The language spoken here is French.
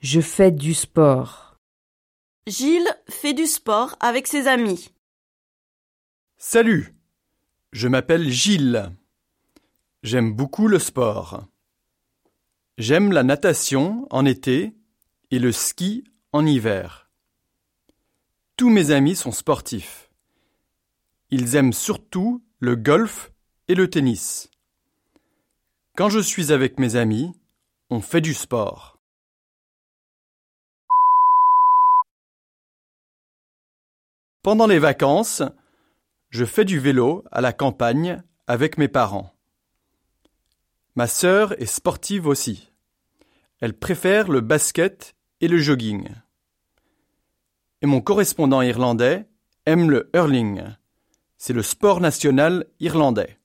Je fais du sport. Gilles fait du sport avec ses amis. Salut, je m'appelle Gilles. J'aime beaucoup le sport. J'aime la natation en été et le ski en hiver. Tous mes amis sont sportifs. Ils aiment surtout le golf et le tennis. Quand je suis avec mes amis, on fait du sport. Pendant les vacances, je fais du vélo à la campagne avec mes parents. Ma sœur est sportive aussi. Elle préfère le basket et le jogging. Et mon correspondant irlandais aime le hurling. C'est le sport national irlandais.